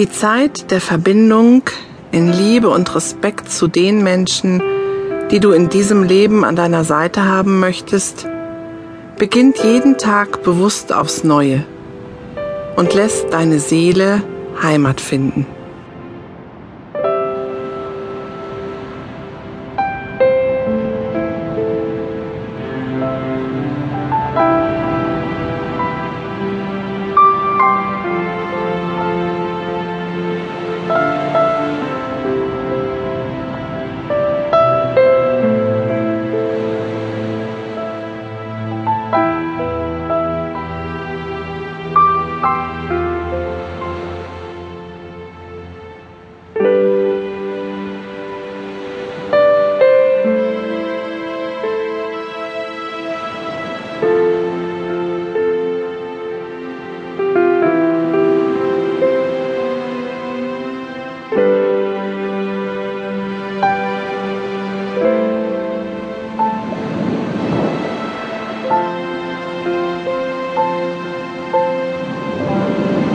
Die Zeit der Verbindung in Liebe und Respekt zu den Menschen, die du in diesem Leben an deiner Seite haben möchtest, beginnt jeden Tag bewusst aufs Neue und lässt deine Seele Heimat finden.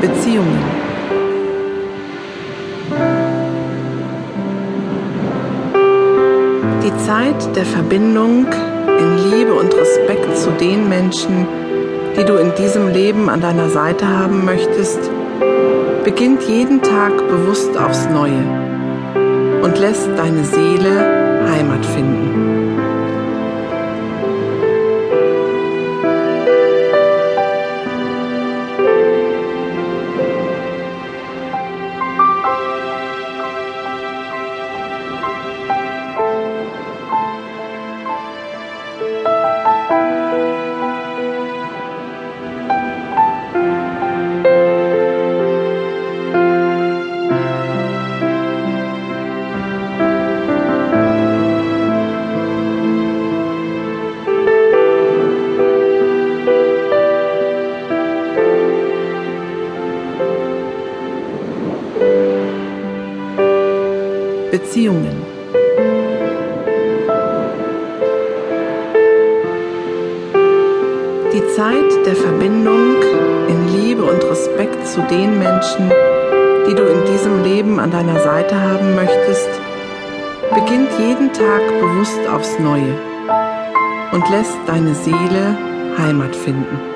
Beziehungen. Die Zeit der Verbindung in Liebe und Respekt zu den Menschen, die du in diesem Leben an deiner Seite haben möchtest, beginnt jeden Tag bewusst aufs Neue und lässt deine Seele Heimat finden. Beziehungen. Die Zeit der Verbindung in Liebe und Respekt zu den Menschen, die du in diesem Leben an deiner Seite haben möchtest, beginnt jeden Tag bewusst aufs Neue und lässt deine Seele Heimat finden.